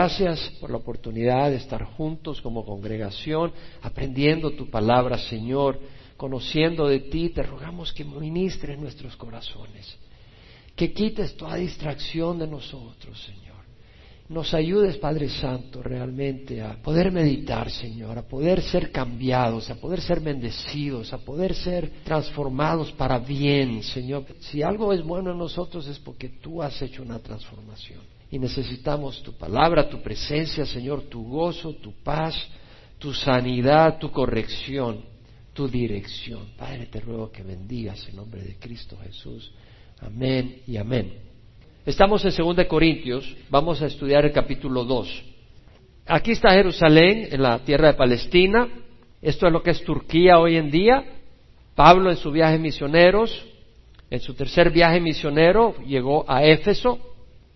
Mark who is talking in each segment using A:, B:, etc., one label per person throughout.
A: Gracias por la oportunidad de estar juntos como congregación, aprendiendo tu palabra, Señor, conociendo de ti. Te rogamos que ministres nuestros corazones, que quites toda distracción de nosotros, Señor. Nos ayudes, Padre Santo, realmente a poder meditar, Señor, a poder ser cambiados, a poder ser bendecidos, a poder ser transformados para bien, Señor. Si algo es bueno en nosotros es porque tú has hecho una transformación y necesitamos tu palabra, tu presencia, Señor, tu gozo, tu paz, tu sanidad, tu corrección, tu dirección. Padre, te ruego que bendigas en nombre de Cristo Jesús. Amén y amén. Estamos en 2 Corintios, vamos a estudiar el capítulo 2. Aquí está Jerusalén, en la tierra de Palestina. Esto es lo que es Turquía hoy en día. Pablo en su viaje misioneros, en su tercer viaje misionero, llegó a Éfeso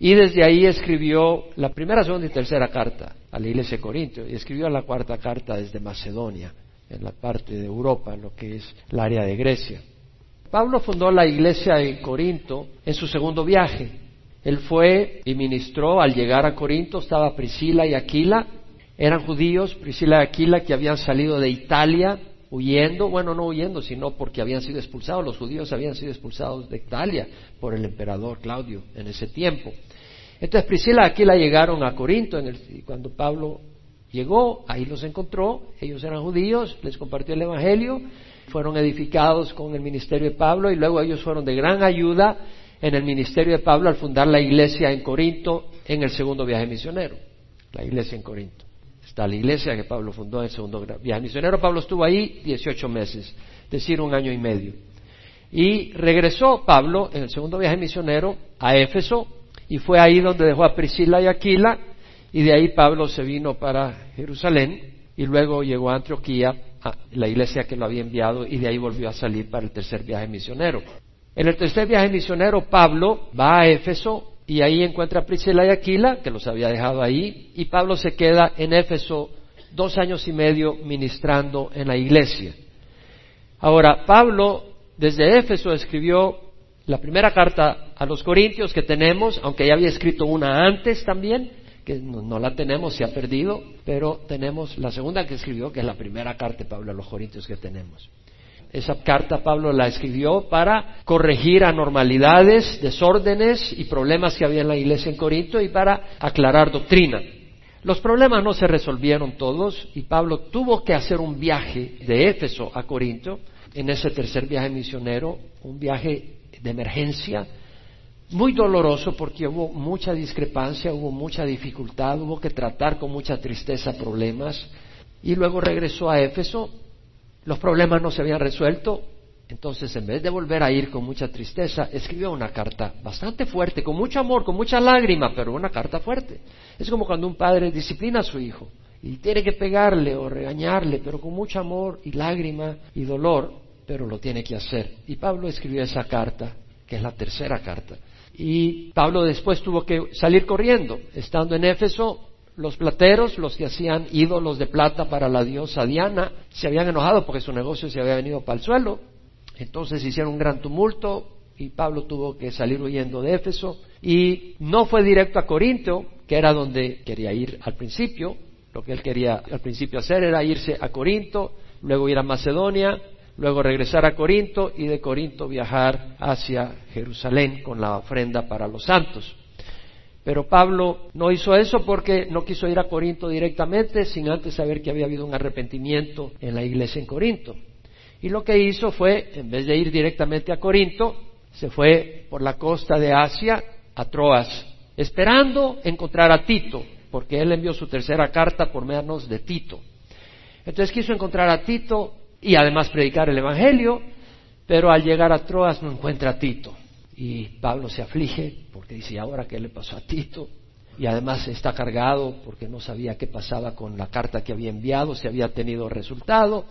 A: y desde ahí escribió la primera, segunda y tercera carta a la iglesia de Corinto y escribió la cuarta carta desde Macedonia, en la parte de Europa, lo que es el área de Grecia. Pablo fundó la iglesia en Corinto en su segundo viaje. Él fue y ministró al llegar a Corinto, estaba Priscila y Aquila, eran judíos, Priscila y Aquila, que habían salido de Italia huyendo, bueno, no huyendo, sino porque habían sido expulsados, los judíos habían sido expulsados de Italia por el emperador Claudio en ese tiempo. Entonces Priscila y Aquila llegaron a Corinto y cuando Pablo llegó, ahí los encontró, ellos eran judíos, les compartió el Evangelio, fueron edificados con el ministerio de Pablo y luego ellos fueron de gran ayuda en el ministerio de Pablo al fundar la iglesia en Corinto en el segundo viaje misionero, la iglesia en Corinto. Está la iglesia que Pablo fundó en el segundo viaje misionero. Pablo estuvo ahí 18 meses, es decir, un año y medio. Y regresó Pablo en el segundo viaje misionero a Éfeso y fue ahí donde dejó a Priscila y Aquila y de ahí Pablo se vino para Jerusalén y luego llegó a Antioquía, a la iglesia que lo había enviado y de ahí volvió a salir para el tercer viaje misionero. En el tercer viaje misionero Pablo va a Éfeso y ahí encuentra a Priscila y Aquila, que los había dejado ahí, y Pablo se queda en Éfeso dos años y medio ministrando en la iglesia. Ahora, Pablo desde Éfeso escribió la primera carta a los Corintios que tenemos, aunque ya había escrito una antes también, que no, la tenemos, se ha perdido, pero tenemos la segunda que escribió, que es la primera carta de Pablo a los Corintios que tenemos. Esa carta Pablo la escribió para corregir anormalidades, desórdenes y problemas que había en la iglesia en Corinto y para aclarar doctrina. Los problemas no se resolvieron todos y Pablo tuvo que hacer un viaje de Éfeso a Corinto en ese tercer viaje misionero, un viaje de emergencia muy doloroso porque hubo mucha discrepancia, hubo mucha dificultad, hubo que tratar con mucha tristeza problemas y luego regresó a Éfeso los problemas no se habían resuelto, entonces en vez de volver a ir con mucha tristeza, escribió una carta bastante fuerte, con mucho amor, con mucha lágrima, pero una carta fuerte. Es como cuando un padre disciplina a su hijo y tiene que pegarle o regañarle, pero con mucho amor y lágrima y dolor, pero lo tiene que hacer. Y Pablo escribió esa carta, que es la tercera carta. Y Pablo después tuvo que salir corriendo. Estando en Éfeso, los plateros, los que hacían ídolos de plata para la diosa Diana, se habían enojado porque su negocio se había venido para el suelo. Entonces hicieron un gran tumulto y Pablo tuvo que salir huyendo de Éfeso. Y no fue directo a Corinto, que era donde quería ir al principio. Lo que él quería al principio hacer era irse a Corinto, luego ir a Macedonia, luego regresar a Corinto y de Corinto viajar hacia Jerusalén con la ofrenda para los santos. Pero Pablo no hizo eso porque no quiso ir a Corinto directamente sin antes saber que había habido un arrepentimiento en la iglesia en Corinto. Y lo que hizo fue, en vez de ir directamente a Corinto, se fue por la costa de Asia a Troas, esperando encontrar a Tito, porque él envió su tercera carta por menos de Tito. Entonces quiso encontrar a Tito y además predicar el Evangelio, pero al llegar a Troas no encuentra a Tito. Y Pablo se aflige porque dice, ¿y ahora qué le pasó a Tito? Y además está cargado porque no sabía qué pasaba con la carta que había enviado, si había tenido resultado.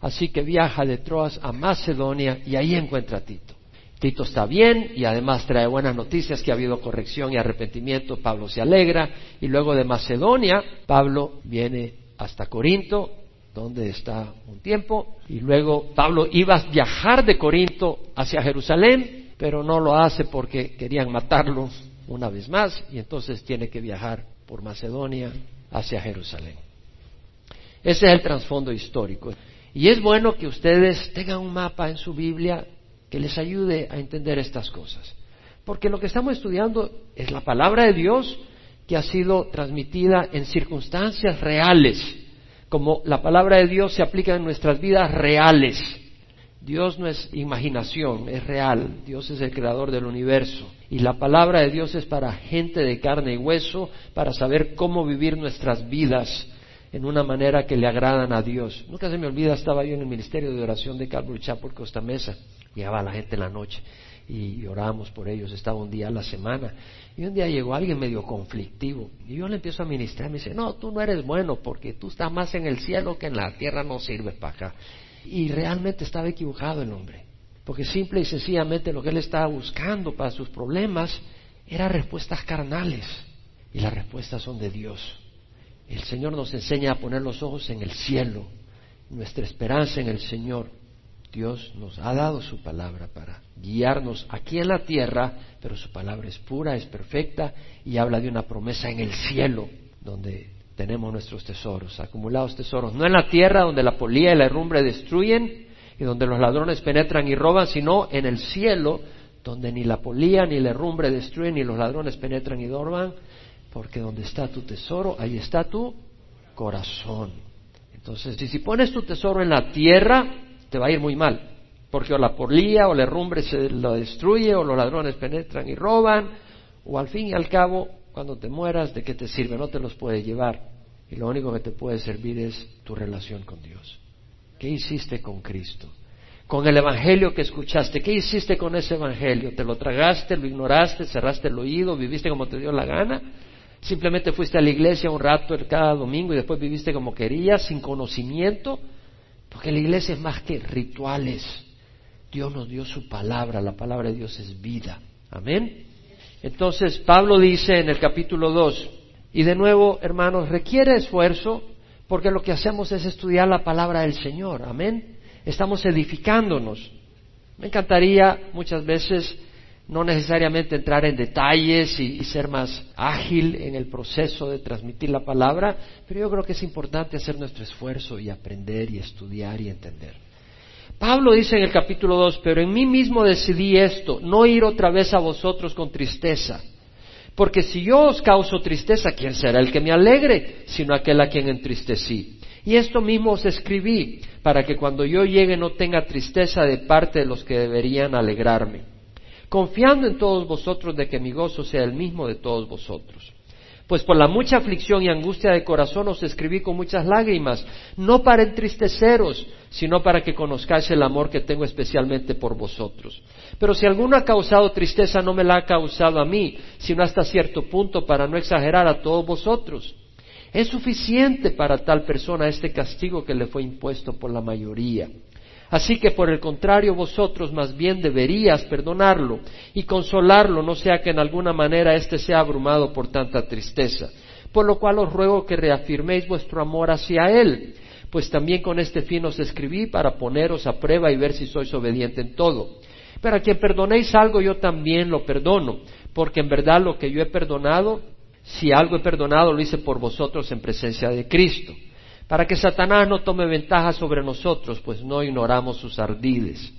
A: Así que viaja de Troas a Macedonia y ahí encuentra a Tito. Tito está bien y además trae buenas noticias que ha habido corrección y arrepentimiento. Pablo se alegra y luego de Macedonia, Pablo viene hasta Corinto, donde está un tiempo, y luego Pablo iba a viajar de Corinto hacia Jerusalén pero no lo hace porque querían matarlo una vez más y entonces tiene que viajar por Macedonia hacia Jerusalén. Ese es el trasfondo histórico. Y es bueno que ustedes tengan un mapa en su Biblia que les ayude a entender estas cosas. Porque lo que estamos estudiando es la palabra de Dios que ha sido transmitida en circunstancias reales, como la palabra de Dios se aplica en nuestras vidas reales. Dios no es imaginación, es real. Dios es el creador del universo. Y la palabra de Dios es para gente de carne y hueso, para saber cómo vivir nuestras vidas en una manera que le agradan a Dios. Nunca se me olvida, estaba yo en el ministerio de oración de Calvary Chapel Costa Mesa. Llegaba la gente en la noche y orábamos por ellos, estaba un día a la semana. Y un día llegó alguien medio conflictivo y yo le empiezo a ministrar, me dice, no, tú no eres bueno porque tú estás más en el cielo que en la tierra, no sirves para acá. Y realmente estaba equivocado el hombre, porque simple y sencillamente lo que él estaba buscando para sus problemas eran respuestas carnales y las respuestas son de Dios. El Señor nos enseña a poner los ojos en el cielo, nuestra esperanza en el Señor. Dios nos ha dado su palabra para guiarnos aquí en la tierra, pero su palabra es pura, es perfecta y habla de una promesa en el cielo, donde tenemos nuestros tesoros, acumulados tesoros, no en la tierra donde la polía y la herrumbre destruyen y donde los ladrones penetran y roban, sino en el cielo donde ni la polía ni la herrumbre destruyen ni los ladrones penetran y roban, porque donde está tu tesoro, ahí está tu corazón. Entonces, si pones tu tesoro en la tierra, te va a ir muy mal, porque o la polía o la herrumbre se lo destruye, o los ladrones penetran y roban, o al fin y al cabo, cuando te mueras, ¿de qué te sirve? No te los puede llevar. Y lo único que te puede servir es tu relación con Dios. ¿Qué hiciste con Cristo? Con el Evangelio que escuchaste, ¿qué hiciste con ese Evangelio? ¿Te lo tragaste, lo ignoraste, cerraste el oído, viviste como te dio la gana? Simplemente fuiste a la iglesia un rato cada domingo y después viviste como querías, sin conocimiento, porque la iglesia es más que rituales. Dios nos dio su palabra, la palabra de Dios es vida. Amén. Entonces Pablo dice en el capítulo 2, y de nuevo, hermanos, requiere esfuerzo porque lo que hacemos es estudiar la palabra del Señor. Amén. Estamos edificándonos. Me encantaría muchas veces no necesariamente entrar en detalles y, ser más ágil en el proceso de transmitir la palabra, pero yo creo que es importante hacer nuestro esfuerzo y aprender y estudiar y entender. Pablo dice en el capítulo 2, pero en mí mismo decidí esto, no ir otra vez a vosotros con tristeza. Porque si yo os causo tristeza, ¿quién será el que me alegre? Sino aquel a quien entristecí. Y esto mismo os escribí, para que cuando yo llegue no tenga tristeza de parte de los que deberían alegrarme confiando en todos vosotros de que mi gozo sea el mismo de todos vosotros. Pues por la mucha aflicción y angustia de corazón os escribí con muchas lágrimas, no para entristeceros, sino para que conozcáis el amor que tengo especialmente por vosotros. Pero si alguno ha causado tristeza, no me la ha causado a mí, sino hasta cierto punto para no exagerar a todos vosotros. Es suficiente para tal persona este castigo que le fue impuesto por la mayoría. Así que por el contrario vosotros más bien deberías perdonarlo y consolarlo, no sea que en alguna manera éste sea abrumado por tanta tristeza. Por lo cual os ruego que reafirméis vuestro amor hacia él, pues también con este fin os escribí para poneros a prueba y ver si sois obediente en todo. Pero a quien perdonéis algo yo también lo perdono, porque en verdad lo que yo he perdonado, si algo he perdonado, lo hice por vosotros en presencia de Cristo para que Satanás no tome ventaja sobre nosotros, pues no ignoramos sus ardides.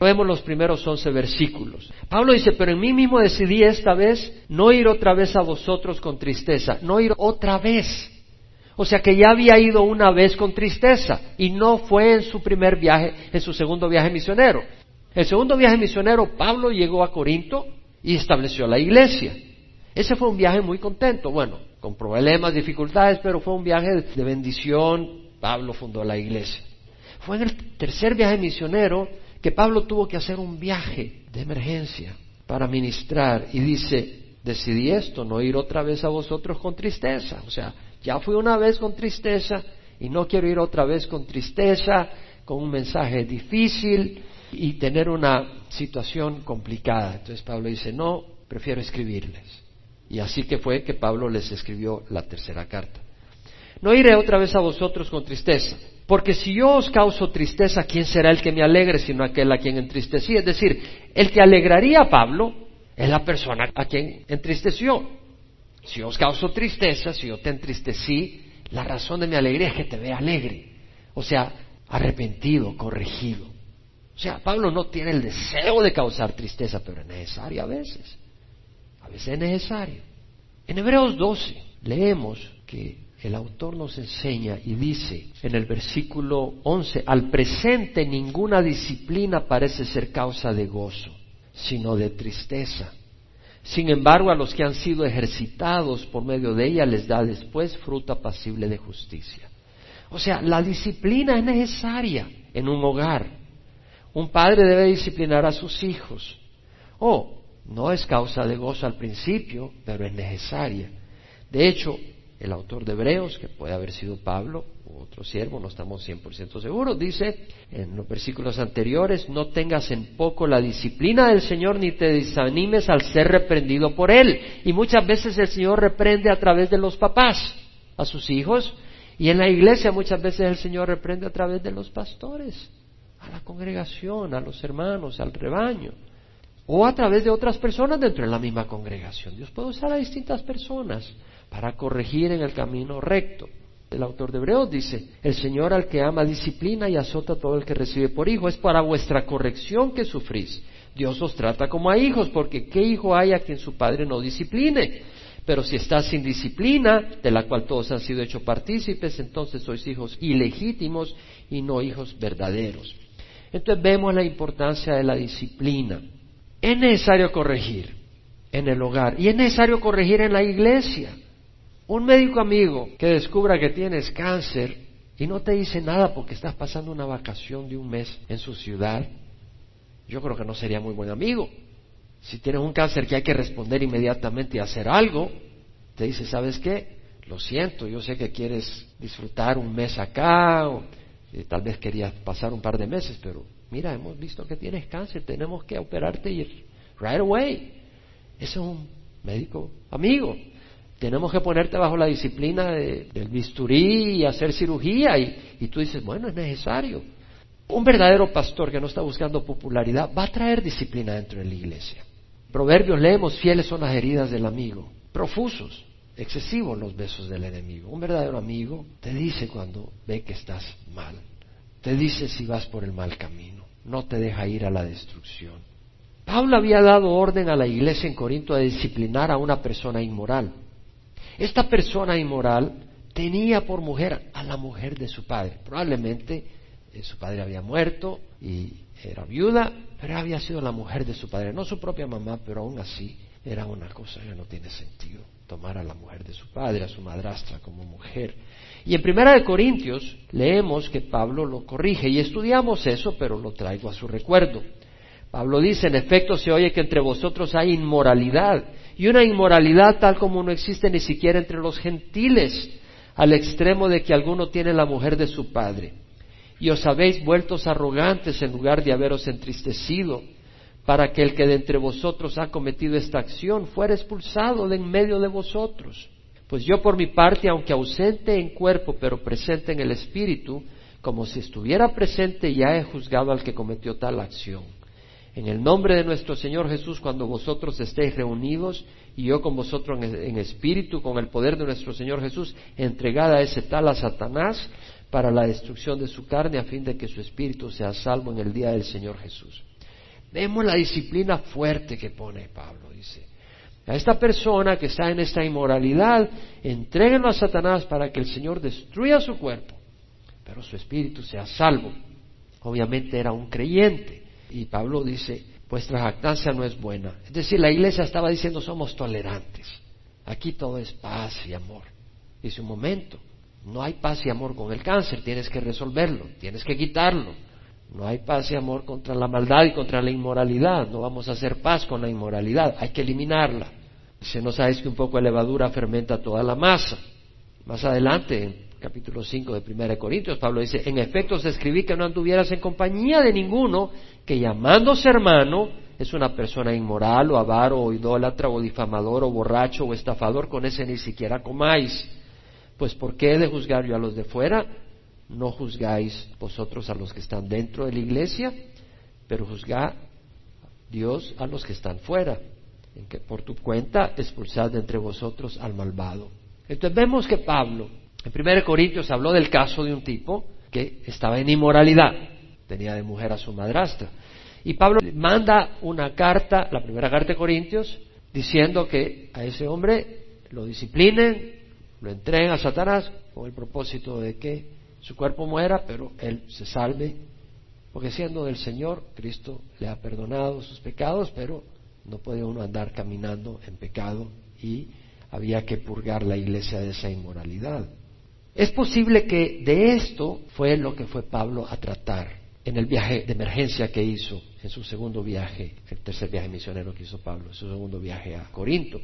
A: Vemos los primeros once versículos. Pablo dice, pero en mí mismo decidí esta vez no ir otra vez a vosotros con tristeza, no ir otra vez. O sea que ya había ido una vez con tristeza y no fue en su primer viaje, en su segundo viaje misionero. El segundo viaje misionero, Pablo llegó a Corinto y estableció la iglesia. Ese fue un viaje muy contento. Bueno, con problemas, dificultades, pero fue un viaje de bendición. Pablo fundó la iglesia. Fue en el tercer viaje misionero que Pablo tuvo que hacer un viaje de emergencia para ministrar y dice, decidí esto, no ir otra vez a vosotros con tristeza. O sea, ya fui una vez con tristeza y no quiero ir otra vez con tristeza, con un mensaje difícil y tener una situación complicada. Entonces Pablo dice, no, prefiero escribirles. Y así que fue que Pablo les escribió la tercera carta. No iré otra vez a vosotros con tristeza, porque si yo os causo tristeza, ¿quién será el que me alegre sino aquel a quien entristecí? Es decir, el que alegraría a Pablo es la persona a quien entristeció. Si os causo tristeza, si yo te entristecí, la razón de mi alegría es que te vea alegre. O sea, arrepentido, corregido. O sea, Pablo no tiene el deseo de causar tristeza, pero es necesario a veces. Es necesario. En Hebreos 12 leemos que el autor nos enseña y dice en el versículo 11, al presente ninguna disciplina parece ser causa de gozo, sino de tristeza. Sin embargo, a los que han sido ejercitados por medio de ella les da después fruta pasible de justicia. O sea, la disciplina es necesaria en un hogar. Un padre debe disciplinar a sus hijos. Oh, no es causa de gozo al principio, pero es necesaria. De hecho, el autor de Hebreos, que puede haber sido Pablo u otro siervo, no estamos 100% seguros, dice en los versículos anteriores, no tengas en poco la disciplina del Señor ni te desanimes al ser reprendido por Él. Y muchas veces el Señor reprende a través de los papás a sus hijos y en la iglesia muchas veces el Señor reprende a través de los pastores, a la congregación, a los hermanos, al rebaño o a través de otras personas dentro de la misma congregación. Dios puede usar a distintas personas para corregir en el camino recto. El autor de Hebreos dice, el Señor al que ama disciplina y azota todo el que recibe por hijo. Es para vuestra corrección que sufrís. Dios os trata como a hijos, porque ¿qué hijo hay a quien su padre no discipline? Pero si estás sin disciplina, de la cual todos han sido hechos partícipes, entonces sois hijos ilegítimos y no hijos verdaderos. Entonces vemos la importancia de la disciplina. Es necesario corregir en el hogar y es necesario corregir en la iglesia. Un médico amigo que descubra que tienes cáncer y no te dice nada porque estás pasando una vacación de un mes en su ciudad, yo creo que no sería muy buen amigo. Si tienes un cáncer que hay que responder inmediatamente y hacer algo, te dice, ¿sabes qué? Lo siento, yo sé que quieres disfrutar un mes acá, o eh, tal vez querías pasar un par de meses, pero mira, hemos visto que tienes cáncer, tenemos que operarte y right away. Ese es un médico amigo tenemos que ponerte bajo la disciplina del bisturí y hacer cirugía y, tú dices, bueno, es necesario. Un verdadero pastor que no está buscando popularidad va a traer disciplina dentro de la iglesia. Proverbios leemos, fieles son las heridas del amigo, profusos, excesivos los besos del enemigo. Un verdadero amigo te dice cuando ve que estás mal, te dice si vas por el mal camino, no te deja ir a la destrucción. Pablo había dado orden a la iglesia en Corinto de disciplinar a una persona inmoral. Esta persona inmoral tenía por mujer a la mujer de su padre. Probablemente eh, su padre había muerto y era viuda, pero había sido la mujer de su padre, no su propia mamá, pero aún así era una cosa que no tiene sentido tomar a la mujer de su padre, a su madrastra como mujer. Y en Primera de Corintios leemos que Pablo lo corrige y estudiamos eso, pero lo traigo a su recuerdo. Pablo dice, en efecto se oye que entre vosotros hay inmoralidad y una inmoralidad tal como no existe ni siquiera entre los gentiles, al extremo de que alguno tiene la mujer de su padre. Y os habéis vueltos arrogantes en lugar de haberos entristecido, para que el que de entre vosotros ha cometido esta acción fuera expulsado de en medio de vosotros. Pues yo por mi parte, aunque ausente en cuerpo, pero presente en el espíritu, como si estuviera presente, ya he juzgado al que cometió tal acción en el nombre de nuestro Señor Jesús, cuando vosotros estéis reunidos y yo con vosotros en, espíritu, con el poder de nuestro Señor Jesús, entregada ese tal a Satanás para la destrucción de su carne, a fin de que su espíritu sea salvo en el día del Señor Jesús. Vemos la disciplina fuerte que pone Pablo, dice. A esta persona que está en esta inmoralidad, entréguenlo a Satanás para que el Señor destruya su cuerpo, pero su espíritu sea salvo. Obviamente era un creyente. Y Pablo dice, vuestra jactancia no es buena. Es decir, la iglesia estaba diciendo somos tolerantes. Aquí todo es paz y amor. Dice un momento, no hay paz y amor con el cáncer, tienes que resolverlo, tienes que quitarlo. No hay paz y amor contra la maldad y contra la inmoralidad. No vamos a hacer paz con la inmoralidad, hay que eliminarla. Si no sabes que un poco de levadura fermenta toda la masa. Más adelante, capítulo 5 de 1 Corintios, Pablo dice, en efecto os escribí que no anduvieras en compañía de ninguno que llamándose hermano es una persona inmoral o avaro o idólatra o difamador o borracho o estafador, con ese ni siquiera comáis. Pues ¿por qué he de juzgar yo a los de fuera? No juzgáis vosotros a los que están dentro de la iglesia, pero juzgad Dios a los que están fuera. Que por tu cuenta expulsad de entre vosotros al malvado. Entonces vemos que Pablo, en 1 Corintios, habló del caso de un tipo que estaba en inmoralidad, tenía de mujer a su madrastra. Y Pablo manda una carta, la primera carta de Corintios, diciendo que a ese hombre lo disciplinen, lo entreguen a Satanás con el propósito de que su cuerpo muera, pero él se salve, porque siendo del Señor, Cristo le ha perdonado sus pecados, pero no puede uno andar caminando en pecado y había que purgar la iglesia de esa inmoralidad. Es posible que de esto fue lo que fue Pablo a tratar en el viaje de emergencia que hizo en su segundo viaje, el tercer viaje misionero que hizo Pablo, en su segundo viaje a Corinto.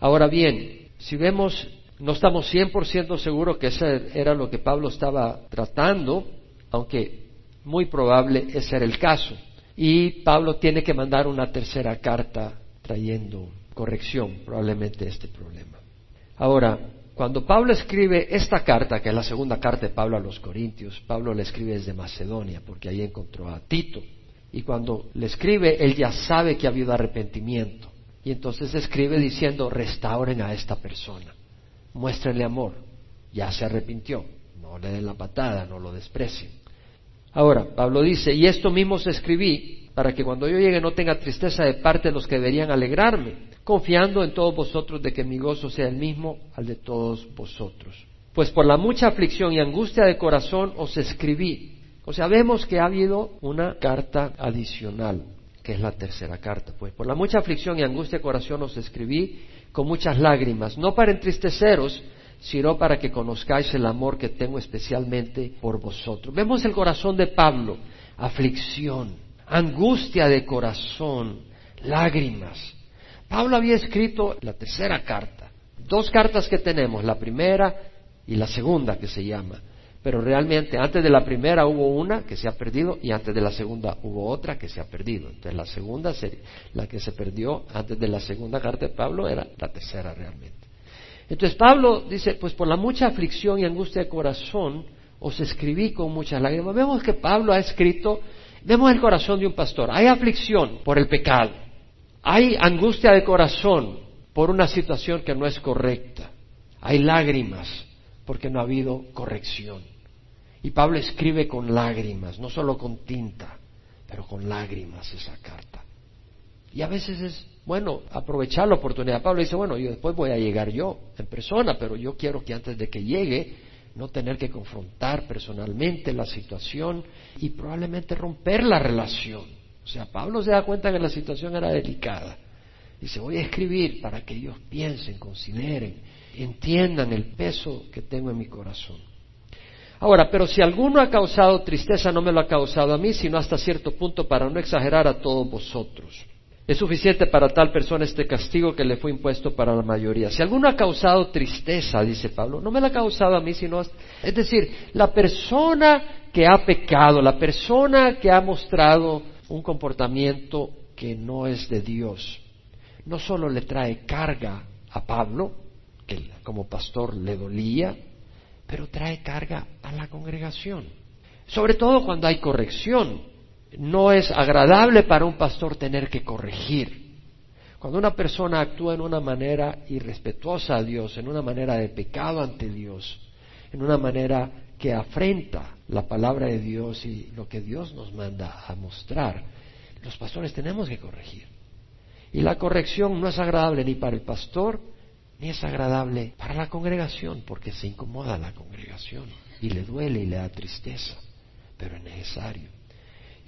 A: Ahora bien, si vemos, no estamos 100% seguros que ese era lo que Pablo estaba tratando, aunque muy probable ese era el caso. Y Pablo tiene que mandar una tercera carta trayendo corrección probablemente este problema. Ahora, cuando Pablo escribe esta carta, que es la segunda carta de Pablo a los Corintios, Pablo le escribe desde Macedonia, porque ahí encontró a Tito. Y cuando le escribe, él ya sabe que ha habido arrepentimiento. Y entonces escribe diciendo, restauren a esta persona, muéstrenle amor, ya se arrepintió, no le den la patada, no lo desprecien. Ahora, Pablo dice, y esto mismo se escribí para que cuando yo llegue no tenga tristeza de parte de los que deberían alegrarme, confiando en todos vosotros de que mi gozo sea el mismo al de todos vosotros. Pues por la mucha aflicción y angustia de corazón os escribí. O sea, vemos que ha habido una carta adicional, que es la tercera carta. Pues por la mucha aflicción y angustia de corazón os escribí con muchas lágrimas, no para entristeceros, sino para que conozcáis el amor que tengo especialmente por vosotros. Vemos el corazón de Pablo, aflicción, angustia de corazón, lágrimas. Pablo había escrito la tercera carta, dos cartas que tenemos, la primera y la segunda que se llama. Pero realmente antes de la primera hubo una que se ha perdido y antes de la segunda hubo otra que se ha perdido. Entonces la segunda, la que se perdió antes de la segunda carta de Pablo era la tercera realmente. Entonces Pablo dice, pues por la mucha aflicción y angustia de corazón os escribí con muchas lágrimas. Vemos que Pablo ha escrito, vemos el corazón de un pastor. Hay aflicción por el pecado hay angustia de corazón por una situación que no es correcta. Hay lágrimas porque no ha habido corrección. Y Pablo escribe con lágrimas, no solo con tinta, pero con lágrimas esa carta. Y a veces es bueno aprovechar la oportunidad. Pablo dice, bueno, yo después voy a llegar yo en persona, pero yo quiero que antes de que llegue no tener que confrontar personalmente la situación y probablemente romper la relación. O sea, Pablo se da cuenta que la situación era delicada. Dice, voy a escribir para que ellos piensen, consideren, entiendan el peso que tengo en mi corazón. Ahora, pero si alguno ha causado tristeza, no me lo ha causado a mí, sino hasta cierto punto para no exagerar a todos vosotros. Es suficiente para tal persona este castigo que le fue impuesto para la mayoría. Si alguno ha causado tristeza, dice Pablo, no me la ha causado a mí, sino... Es decir, la persona que ha pecado, la persona que ha mostrado un comportamiento que no es de Dios. No solo le trae carga a Pablo, que como pastor le dolía, pero trae carga a la congregación. Sobre todo cuando hay corrección. No es agradable para un pastor tener que corregir. Cuando una persona actúa en una manera irrespetuosa a Dios, en una manera de pecado ante Dios, en una manera que afrenta la palabra de Dios y lo que Dios nos manda a mostrar, los pastores tenemos que corregir. Y la corrección no es agradable ni para el pastor, ni es agradable para la congregación, porque se incomoda la congregación y le duele y le da tristeza, pero es necesario.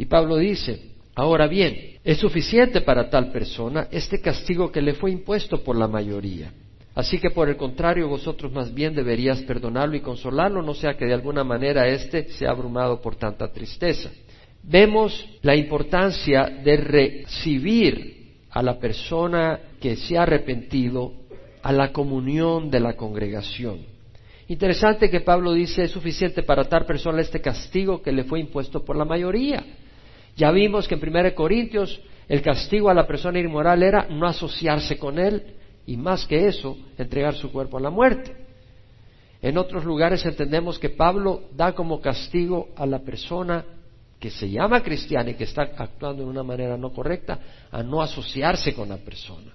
A: Y Pablo dice, ahora bien, es suficiente para tal persona este castigo que le fue impuesto por la mayoría Así que por el contrario, vosotros más bien deberías perdonarlo y consolarlo, no sea que de alguna manera éste sea abrumado por tanta tristeza. Vemos la importancia de recibir a la persona que se ha arrepentido a la comunión de la congregación. Interesante que Pablo dice es suficiente para tal persona este castigo que le fue impuesto por la mayoría. Ya vimos que en 1 Corintios el castigo a la persona inmoral era no asociarse con él, y más que eso, entregar su cuerpo a la muerte. En otros lugares entendemos que Pablo da como castigo a la persona que se llama cristiana y que está actuando de una manera no correcta a no asociarse con la persona.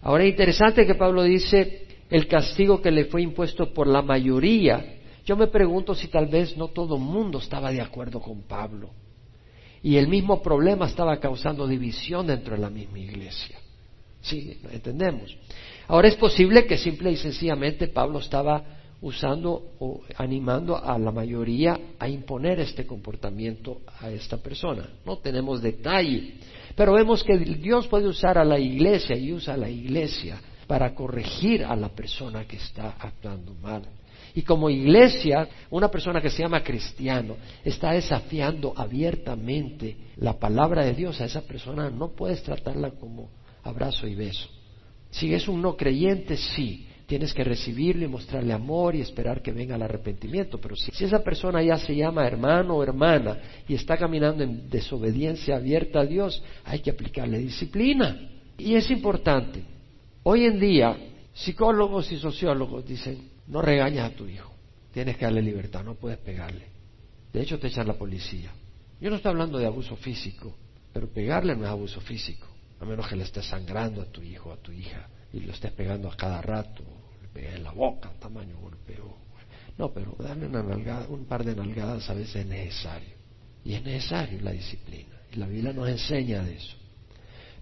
A: Ahora es interesante que Pablo dice el castigo que le fue impuesto por la mayoría. Yo me pregunto si tal vez no todo el mundo estaba de acuerdo con Pablo. Y el mismo problema estaba causando división dentro de la misma iglesia. Sí, entendemos. Ahora es posible que simple y sencillamente Pablo estaba usando o animando a la mayoría a imponer este comportamiento a esta persona. No tenemos detalle, pero vemos que Dios puede usar a la iglesia y usa a la iglesia para corregir a la persona que está actuando mal. Y como iglesia, una persona que se llama cristiano está desafiando abiertamente la palabra de Dios a esa persona, no puedes tratarla como abrazo y beso. Si es un no creyente, sí, tienes que recibirlo y mostrarle amor y esperar que venga el arrepentimiento. Pero si, esa persona ya se llama hermano o hermana y está caminando en desobediencia abierta a Dios, hay que aplicarle disciplina. Y es importante. Hoy en día, psicólogos y sociólogos dicen, no regañas a tu hijo, tienes que darle libertad, no puedes pegarle. De hecho, te echan la policía. Yo no estoy hablando de abuso físico, pero pegarle no es abuso físico, a menos que le estés sangrando a tu hijo a tu hija y lo estés pegando a cada rato, le pegué en la boca, tamaño golpeo. No, pero darle una nalgada, un par de nalgadas a veces es necesario. Y es necesario la disciplina. Y la Biblia nos enseña de eso.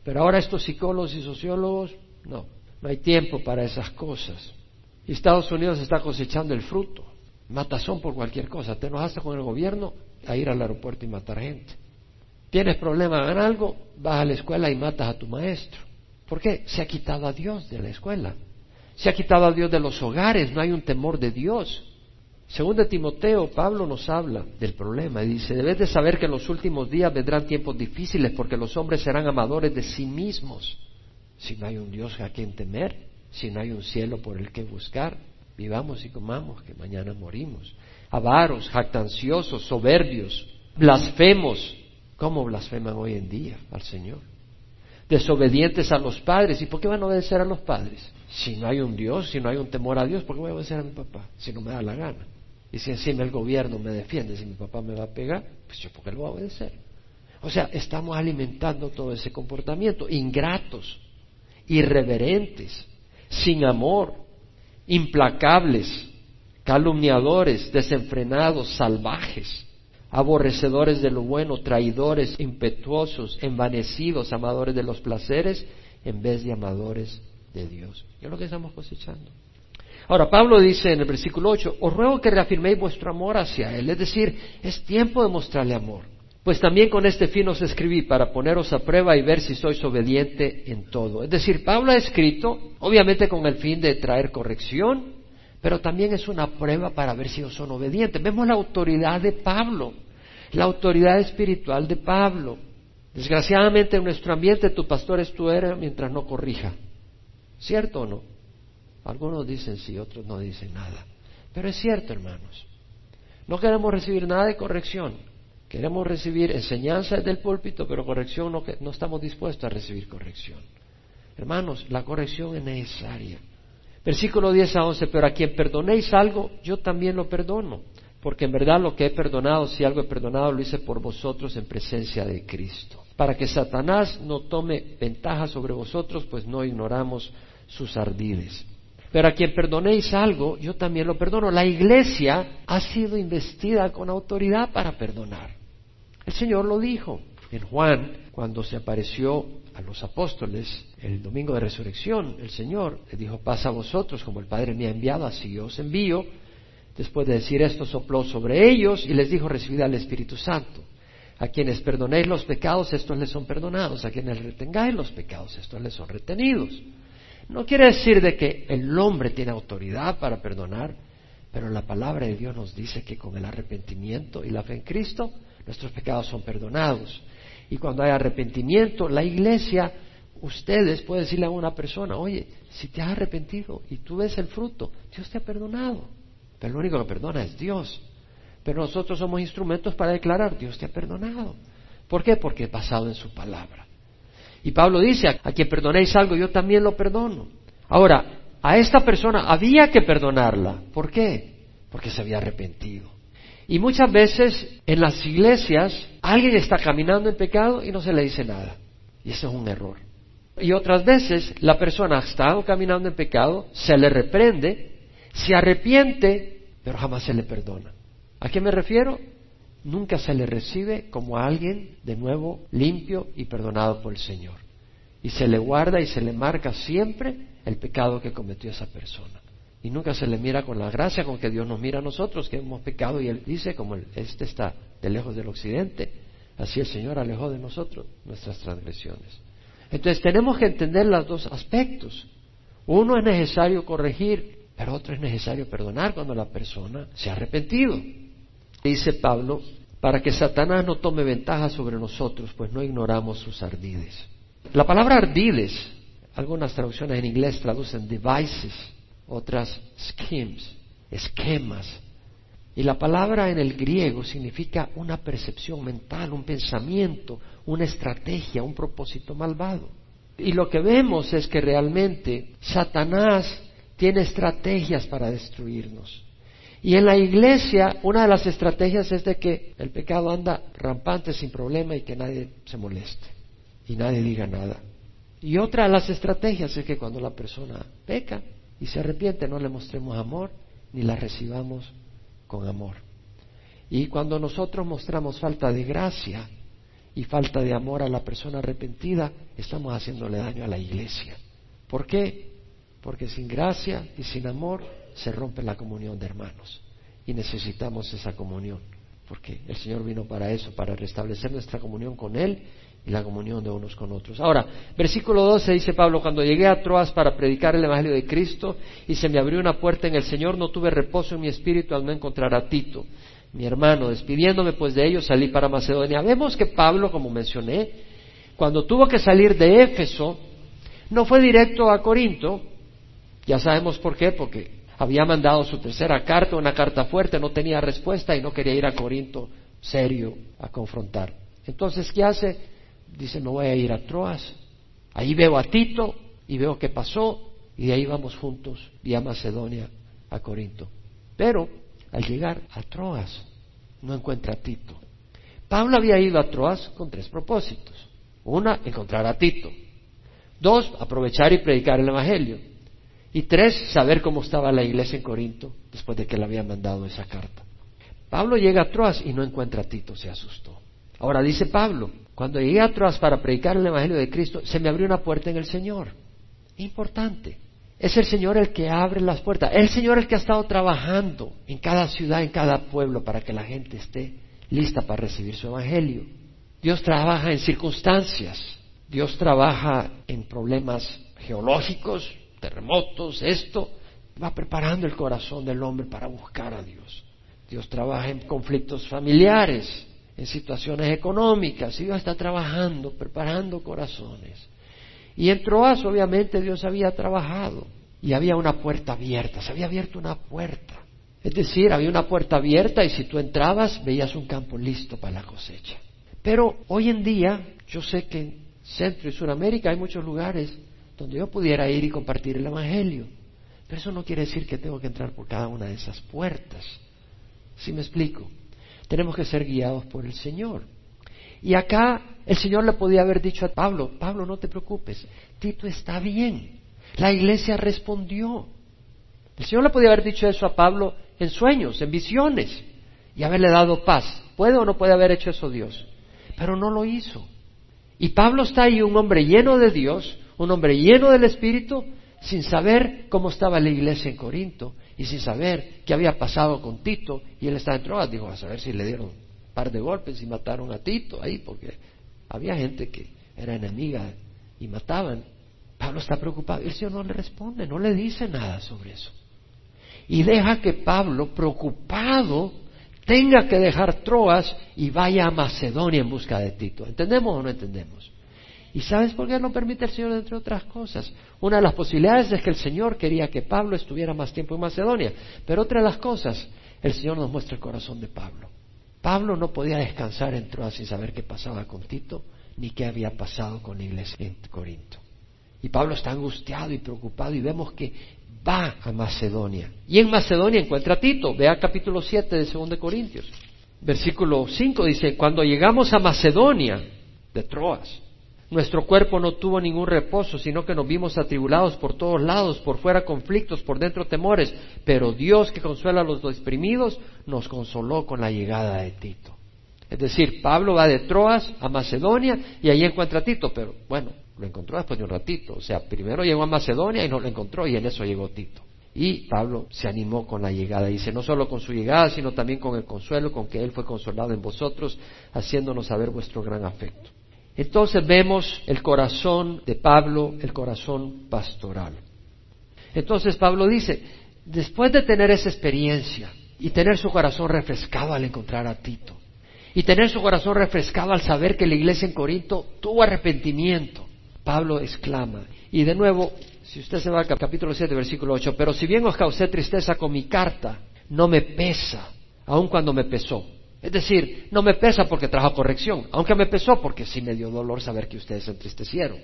A: Pero ahora estos psicólogos y sociólogos, no, no hay tiempo para esas cosas. Y Estados Unidos está cosechando el fruto. Matazón por cualquier cosa. Te enojaste con el gobierno a ir al aeropuerto y matar gente. Tienes problemas en algo, vas a la escuela y matas a tu maestro. ¿Por qué? Se ha quitado a Dios de la escuela. Se ha quitado a Dios de los hogares. No hay un temor de Dios. Según de Timoteo, Pablo nos habla del problema y dice, debes de saber que en los últimos días vendrán tiempos difíciles porque los hombres serán amadores de sí mismos. Si no hay un Dios a quien temer, si no hay un cielo por el que buscar, vivamos y comamos, que mañana morimos. Avaros, jactanciosos, soberbios, blasfemos. ¿Cómo blasfeman hoy en día al Señor? desobedientes a los padres. ¿Y por qué van a obedecer a los padres? Si no hay un Dios, si no hay un temor a Dios, ¿por qué voy a obedecer a mi papá? Si no me da la gana. Y si encima el gobierno me defiende, si mi papá me va a pegar, pues yo por qué lo voy a obedecer. O sea, estamos alimentando todo ese comportamiento, ingratos, irreverentes, sin amor, implacables, calumniadores, desenfrenados, salvajes aborrecedores de lo bueno, traidores, impetuosos, envanecidos, amadores de los placeres, en vez de amadores de Dios. es lo que estamos cosechando. Ahora, Pablo dice en el versículo 8, os ruego que reafirméis vuestro amor hacia Él, es decir, es tiempo de mostrarle amor. Pues también con este fin os escribí para poneros a prueba y ver si sois obediente en todo. Es decir, Pablo ha escrito, obviamente con el fin de traer corrección, pero también es una prueba para ver si ellos son obedientes. Vemos la autoridad de Pablo, la autoridad espiritual de Pablo. Desgraciadamente en nuestro ambiente tu pastor es tu héroe mientras no corrija. ¿Cierto o no? Algunos dicen sí, otros no dicen nada. Pero es cierto, hermanos. No queremos recibir nada de corrección. Queremos recibir enseñanza del púlpito, pero corrección no, no estamos dispuestos a recibir corrección. Hermanos, la corrección es necesaria. Versículo 10 a 11, pero a quien perdonéis algo, yo también lo perdono, porque en verdad lo que he perdonado, si algo he perdonado, lo hice por vosotros en presencia de Cristo, para que Satanás no tome ventaja sobre vosotros, pues no ignoramos sus ardides. Pero a quien perdonéis algo, yo también lo perdono. La iglesia ha sido investida con autoridad para perdonar. El Señor lo dijo en Juan, cuando se apareció a los apóstoles el domingo de resurrección, el Señor les dijo, pasa a vosotros como el Padre me ha enviado, así yo os envío. Después de decir esto, sopló sobre ellos y les dijo, recibid al Espíritu Santo. A quienes perdonéis los pecados, estos les son perdonados. A quienes retengáis los pecados, estos les son retenidos. No quiere decir de que el hombre tiene autoridad para perdonar, pero la palabra de Dios nos dice que con el arrepentimiento y la fe en Cristo, nuestros pecados son perdonados. Y cuando hay arrepentimiento, la iglesia, ustedes pueden decirle a una persona, oye, si te has arrepentido y tú ves el fruto, Dios te ha perdonado. Pero lo único que perdona es Dios. Pero nosotros somos instrumentos para declarar, Dios te ha perdonado. ¿Por qué? Porque he basado en su palabra. Y Pablo dice, a quien perdonéis algo, yo también lo perdono. Ahora, a esta persona había que perdonarla. ¿Por qué? Porque se había arrepentido. Y muchas veces en las iglesias alguien está caminando en pecado y no se le dice nada. Y eso es un error. Y otras veces la persona estado caminando en pecado, se le reprende, se arrepiente, pero jamás se le perdona. ¿A qué me refiero? Nunca se le recibe como a alguien de nuevo limpio y perdonado por el Señor. Y se le guarda y se le marca siempre el pecado que cometió esa persona. Y nunca se le mira con la gracia con que Dios nos mira a nosotros, que hemos pecado, y Él dice, como este está de lejos del occidente, así el Señor alejó de nosotros nuestras transgresiones. Entonces tenemos que entender los dos aspectos. Uno es necesario corregir, pero otro es necesario perdonar cuando la persona se ha arrepentido. Dice Pablo, para que Satanás no tome ventaja sobre nosotros, pues no ignoramos sus ardides. La palabra ardides, algunas traducciones en inglés traducen devices, otras schemes, esquemas. Y la palabra en el griego significa una percepción mental, un pensamiento, una estrategia, un propósito malvado. Y lo que vemos es que realmente Satanás tiene estrategias para destruirnos. Y en la iglesia una de las estrategias es de que el pecado anda rampante sin problema y que nadie se moleste y nadie diga nada. Y otra de las estrategias es que cuando la persona peca y se arrepiente no le mostremos amor ni la recibamos con amor. Y cuando nosotros mostramos falta de gracia y falta de amor a la persona arrepentida, estamos haciéndole daño a la iglesia. ¿Por qué? Porque sin gracia y sin amor se rompe la comunión de hermanos. Y necesitamos esa comunión. Porque el Señor vino para eso, para restablecer nuestra comunión con Él y la comunión de unos con otros. Ahora, versículo 12 dice Pablo, cuando llegué a Troas para predicar el Evangelio de Cristo y se me abrió una puerta en el Señor, no tuve reposo en mi espíritu al no encontrar a Tito, mi hermano. Despidiéndome pues de ellos, salí para Macedonia. Vemos que Pablo, como mencioné, cuando tuvo que salir de Éfeso, no fue directo a Corinto, ya sabemos por qué, porque había mandado su tercera carta, una carta fuerte, no tenía respuesta y no quería ir a Corinto serio a confrontar. Entonces, ¿qué hace? Dice, no voy a ir a Troas. Ahí veo a Tito y veo qué pasó y de ahí vamos juntos vía Macedonia a Corinto. Pero al llegar a Troas no encuentra a Tito. Pablo había ido a Troas con tres propósitos. Una, encontrar a Tito. Dos, aprovechar y predicar el Evangelio. Y tres, saber cómo estaba la iglesia en Corinto después de que le habían mandado esa carta. Pablo llega a Troas y no encuentra a Tito, se asustó. Ahora dice Pablo, cuando llegué a Troas para predicar el Evangelio de Cristo, se me abrió una puerta en el Señor. Importante. Es el Señor el que abre las puertas. Es el Señor el que ha estado trabajando en cada ciudad, en cada pueblo, para que la gente esté lista para recibir su Evangelio. Dios trabaja en circunstancias. Dios trabaja en problemas geológicos, terremotos, esto. Va preparando el corazón del hombre para buscar a Dios. Dios trabaja en conflictos familiares en situaciones económicas, Dios está trabajando, preparando corazones. Y en Troas, obviamente, Dios había trabajado y había una puerta abierta, se había abierto una puerta. Es decir, había una puerta abierta y si tú entrabas veías un campo listo para la cosecha. Pero hoy en día, yo sé que en Centro y Sudamérica hay muchos lugares donde yo pudiera ir y compartir el Evangelio. Pero eso no quiere decir que tengo que entrar por cada una de esas puertas. ¿Sí me explico? Tenemos que ser guiados por el Señor. Y acá el Señor le podía haber dicho a Pablo, Pablo, no te preocupes, Tito está bien. La iglesia respondió. El Señor le podía haber dicho eso a Pablo en sueños, en visiones, y haberle dado paz. ¿Puede o no puede haber hecho eso Dios? Pero no lo hizo. Y Pablo está ahí, un hombre lleno de Dios, un hombre lleno del Espíritu, sin saber cómo estaba la iglesia en Corinto, y sin saber qué había pasado con Tito, y él estaba en Troas, dijo, a saber si le dieron un par de golpes y mataron a Tito ahí, porque había gente que era enemiga y mataban. Pablo está preocupado, el Señor no le responde, no le dice nada sobre eso. Y deja que Pablo, preocupado, tenga que dejar Troas y vaya a Macedonia en busca de Tito. ¿Entendemos o no entendemos? ¿Y sabes por qué no permite el Señor, entre otras cosas? Una de las posibilidades es que el Señor quería que Pablo estuviera más tiempo en Macedonia. Pero otra de las cosas, el Señor nos muestra el corazón de Pablo. Pablo no podía descansar en Troas sin saber qué pasaba con Tito, ni qué había pasado con la iglesia en Corinto. Y Pablo está angustiado y preocupado y vemos que va a Macedonia. Y en Macedonia encuentra a Tito. Vea capítulo 7 de 2 Corintios. Versículo 5 dice, cuando llegamos a Macedonia de Troas, Nuestro cuerpo no tuvo ningún reposo, sino que nos vimos atribulados por todos lados, por fuera conflictos, por dentro temores. Pero Dios que consuela a los deprimidos, nos consoló con la llegada de Tito. Es decir, Pablo va de Troas a Macedonia y ahí encuentra a Tito, pero bueno, lo encontró después de un ratito. O sea, primero llegó a Macedonia y no lo encontró y en eso llegó Tito. Y Pablo se animó con la llegada. Dice, no solo con su llegada, sino también con el consuelo con que Él fue consolado en vosotros, haciéndonos saber vuestro gran afecto. Entonces vemos el corazón de Pablo, el corazón pastoral. Entonces Pablo dice, después de tener esa experiencia y tener su corazón refrescado al encontrar a Tito, y tener su corazón refrescado al saber que la iglesia en Corinto tuvo arrepentimiento, Pablo exclama, y de nuevo, si usted se va al capítulo 7, versículo 8, pero si bien os causé tristeza con mi carta, no me pesa, aun cuando me pesó. Es decir, no me pesa porque trajo corrección, aunque me pesó porque sí me dio dolor saber que ustedes se entristecieron.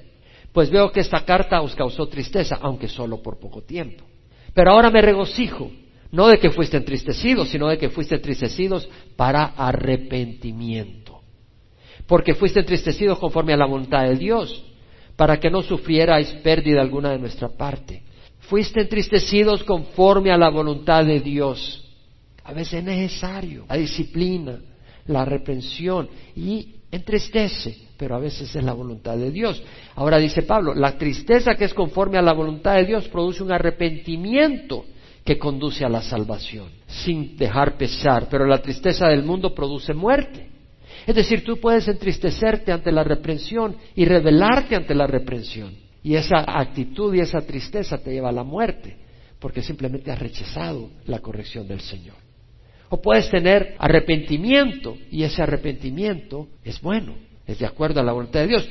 A: Pues veo que esta carta os causó tristeza, aunque solo por poco tiempo. Pero ahora me regocijo, no de que fuiste entristecidos, sino de que fuiste entristecidos para arrepentimiento. Porque fuiste entristecidos conforme a la voluntad de Dios, para que no sufrierais pérdida alguna de nuestra parte. Fuiste entristecidos conforme a la voluntad de Dios a veces es necesario la disciplina, la reprensión y entristece, pero a veces es la voluntad de Dios. Ahora dice Pablo, la tristeza que es conforme a la voluntad de Dios produce un arrepentimiento que conduce a la salvación, sin dejar pesar, pero la tristeza del mundo produce muerte. Es decir, tú puedes entristecerte ante la reprensión y rebelarte ante la reprensión. Y esa actitud y esa tristeza te lleva a la muerte, porque simplemente has rechazado la corrección del Señor. O puedes tener arrepentimiento y ese arrepentimiento es bueno, es de acuerdo a la voluntad de Dios.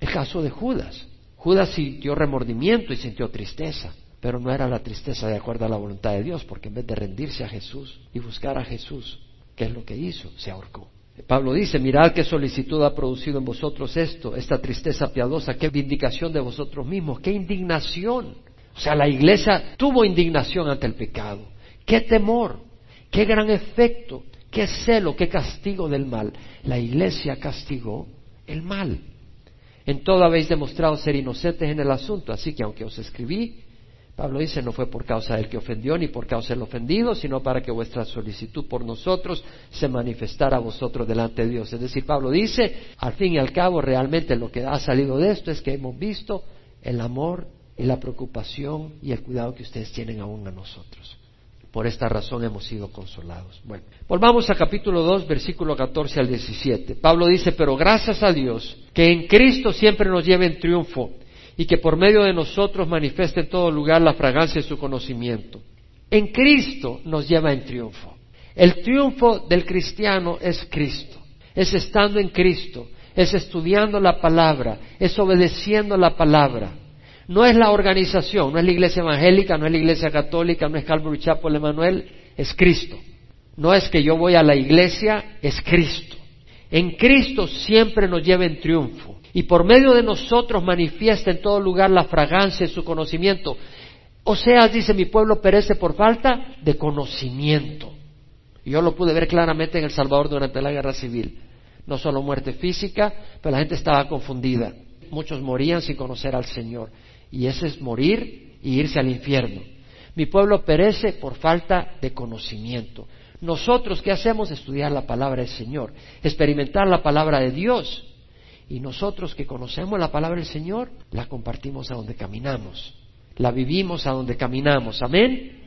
A: El caso de Judas. Judas sintió remordimiento y sintió tristeza, pero no era la tristeza de acuerdo a la voluntad de Dios, porque en vez de rendirse a Jesús y buscar a Jesús, ¿qué es lo que hizo? Se ahorcó. Pablo dice, mirad qué solicitud ha producido en vosotros esto, esta tristeza piadosa, qué vindicación de vosotros mismos, qué indignación. O sea, la iglesia tuvo indignación ante el pecado, qué temor, Qué gran efecto, qué celo, qué castigo del mal. La iglesia castigó el mal. En todo habéis demostrado ser inocentes en el asunto, así que aunque os escribí, Pablo dice, no fue por causa del que ofendió ni por causa del ofendido, sino para que vuestra solicitud por nosotros se manifestara a vosotros delante de Dios. Es decir, Pablo dice, al fin y al cabo, realmente lo que ha salido de esto es que hemos visto el amor y la preocupación y el cuidado que ustedes tienen aún a nosotros. Por esta razón hemos sido consolados. Bueno, volvamos a capítulo 2, versículo 14 al 17. Pablo dice, pero gracias a Dios que en Cristo siempre nos lleve en triunfo y que por medio de nosotros manifieste en todo lugar la fragancia de su conocimiento. En Cristo nos lleva en triunfo. El triunfo del cristiano es Cristo, es estando en Cristo, es estudiando la palabra, es obedeciendo la palabra. No es la organización, no es la iglesia evangélica, no es la iglesia católica, no es Calvary Chapel Emanuel, es Cristo. No es que yo voy a la iglesia, es Cristo. En Cristo siempre nos lleva en triunfo y por medio de nosotros manifiesta en todo lugar la fragancia de su conocimiento. O sea, dice mi pueblo perece por falta de conocimiento. Yo lo pude ver claramente en El Salvador durante la guerra civil. No solo muerte física, pero la gente estaba confundida. Muchos morían sin conocer al Señor y ese es morir y irse al infierno. Mi pueblo perece por falta de conocimiento. Nosotros, ¿qué hacemos? Estudiar la palabra del Señor, experimentar la palabra de Dios. Y nosotros que conocemos la palabra del Señor, la compartimos a donde caminamos. La vivimos a donde caminamos. Amén.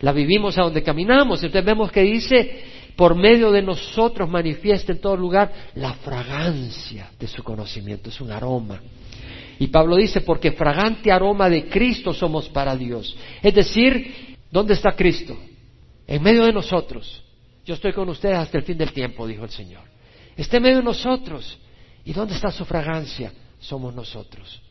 A: La vivimos a donde caminamos. Entonces vemos que dice, por medio de nosotros manifiesta en todo lugar la fragancia de su conocimiento. Es un aroma. Y Pablo dice, porque fragante aroma de Cristo somos para Dios. Es decir, ¿dónde está Cristo? En medio de nosotros. Yo estoy con ustedes hasta el fin del tiempo, dijo el Señor. Está en medio de nosotros. ¿Y dónde está su fragancia? Somos nosotros.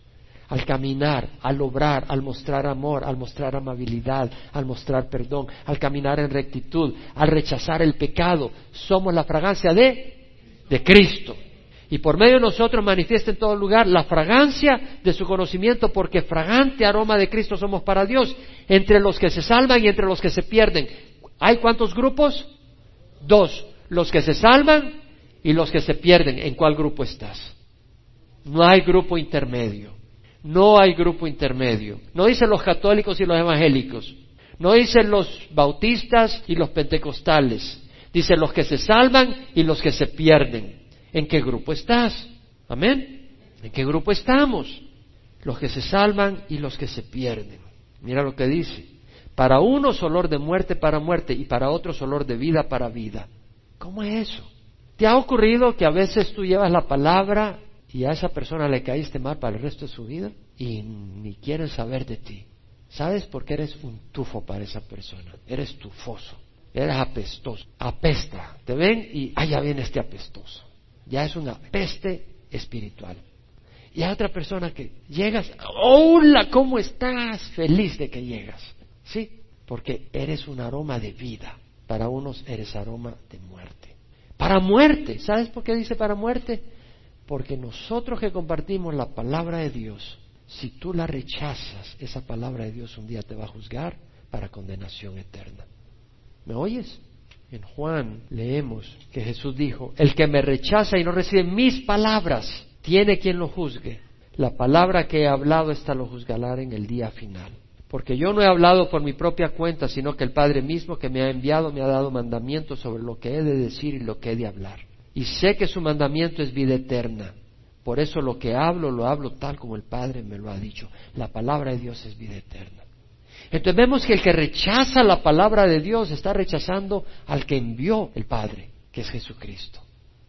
A: Al caminar, al obrar, al mostrar amor, al mostrar amabilidad, al mostrar perdón, al caminar en rectitud, al rechazar el pecado, somos la fragancia de, de Cristo y por medio de nosotros manifiesta en todo lugar la fragancia de su conocimiento, porque fragante aroma de Cristo somos para Dios, entre los que se salvan y entre los que se pierden. ¿Hay cuántos grupos? Dos, los que se salvan y los que se pierden. ¿En cuál grupo estás? No hay grupo intermedio. No hay grupo intermedio. No dicen los católicos y los evangélicos. No dicen los bautistas y los pentecostales. Dicen los que se salvan y los que se pierden. ¿En qué grupo estás? Amén. ¿En qué grupo estamos? Los que se salvan y los que se pierden. Mira lo que dice. Para unos olor de muerte para muerte y para otros olor de vida para vida. ¿Cómo es eso? ¿Te ha ocurrido que a veces tú llevas la palabra y a esa persona le caíste mal para el resto de su vida y ni quieren saber de ti? ¿Sabes por qué eres un tufo para esa persona? Eres tufoso, eres apestoso, apesta. Te ven y, ah, ya viene este apestoso. Ya es una peste espiritual. Y hay otra persona que llegas, hola, ¿cómo estás? Feliz de que llegas. ¿Sí? Porque eres un aroma de vida. Para unos eres aroma de muerte. Para muerte. ¿Sabes por qué dice para muerte? Porque nosotros que compartimos la palabra de Dios, si tú la rechazas, esa palabra de Dios un día te va a juzgar para condenación eterna. ¿Me oyes? En Juan leemos que Jesús dijo, el que me rechaza y no recibe mis palabras, tiene quien lo juzgue. La palabra que he hablado, esta lo juzgará en el día final. Porque yo no he hablado por mi propia cuenta, sino que el Padre mismo que me ha enviado me ha dado mandamientos sobre lo que he de decir y lo que he de hablar. Y sé que su mandamiento es vida eterna. Por eso lo que hablo, lo hablo tal como el Padre me lo ha dicho. La palabra de Dios es vida eterna. Entonces vemos que el que rechaza la palabra de Dios está rechazando al que envió el Padre, que es Jesucristo,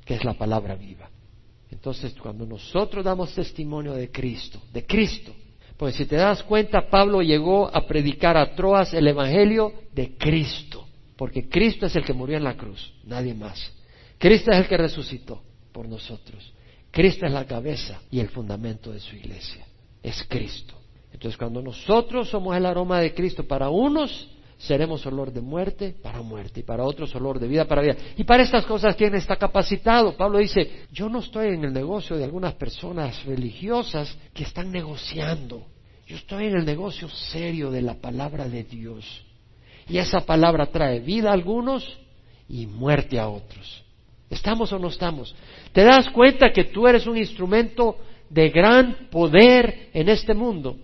A: que es la palabra viva. Entonces, cuando nosotros damos testimonio de Cristo, de Cristo, pues si te das cuenta, Pablo llegó a predicar a Troas el Evangelio de Cristo, porque Cristo es el que murió en la cruz, nadie más. Cristo es el que resucitó por nosotros. Cristo es la cabeza y el fundamento de su iglesia. Es Cristo. Entonces, cuando nosotros somos el aroma de Cristo para unos, seremos olor de muerte para muerte y para otros olor de vida para vida. Y para estas cosas, ¿quién está capacitado? Pablo dice, yo no estoy en el negocio de algunas personas religiosas que están negociando. Yo estoy en el negocio serio de la palabra de Dios. Y esa palabra trae vida a algunos y muerte a otros. ¿Estamos o no estamos? ¿Te das cuenta que tú eres un instrumento de gran poder en este mundo